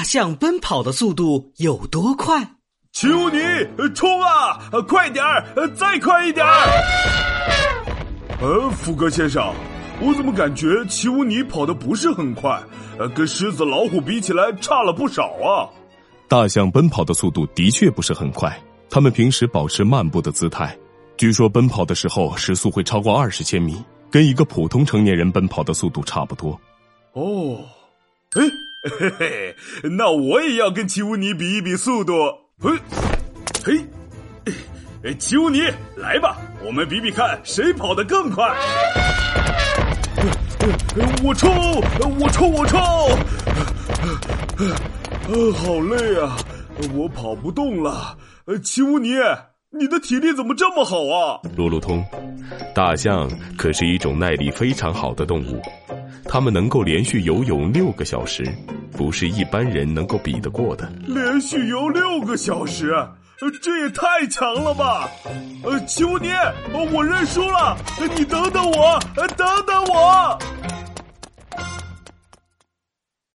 大象奔跑的速度有多快？奇乌尼，冲啊！快点儿，再快一点儿！呃，福格先生，我怎么感觉奇乌尼跑的不是很快？呃，跟狮子、老虎比起来差了不少啊！大象奔跑的速度的确不是很快，它们平时保持慢步的姿态，据说奔跑的时候时速会超过二十千米，跟一个普通成年人奔跑的速度差不多。哦，哎，嘿嘿，那我也要跟奇乌尼比一比速度。嘿，嘿。奇乌尼，来吧，我们比比看谁跑得更快。我冲，我冲，我冲！啊，好累啊，我跑不动了。奇乌尼，你的体力怎么这么好啊？路路通，大象可是一种耐力非常好的动物，他们能够连续游泳六个小时，不是一般人能够比得过的。连续游六个小时。这也太强了吧！呃，求你，我认输了，你等等我，等等我。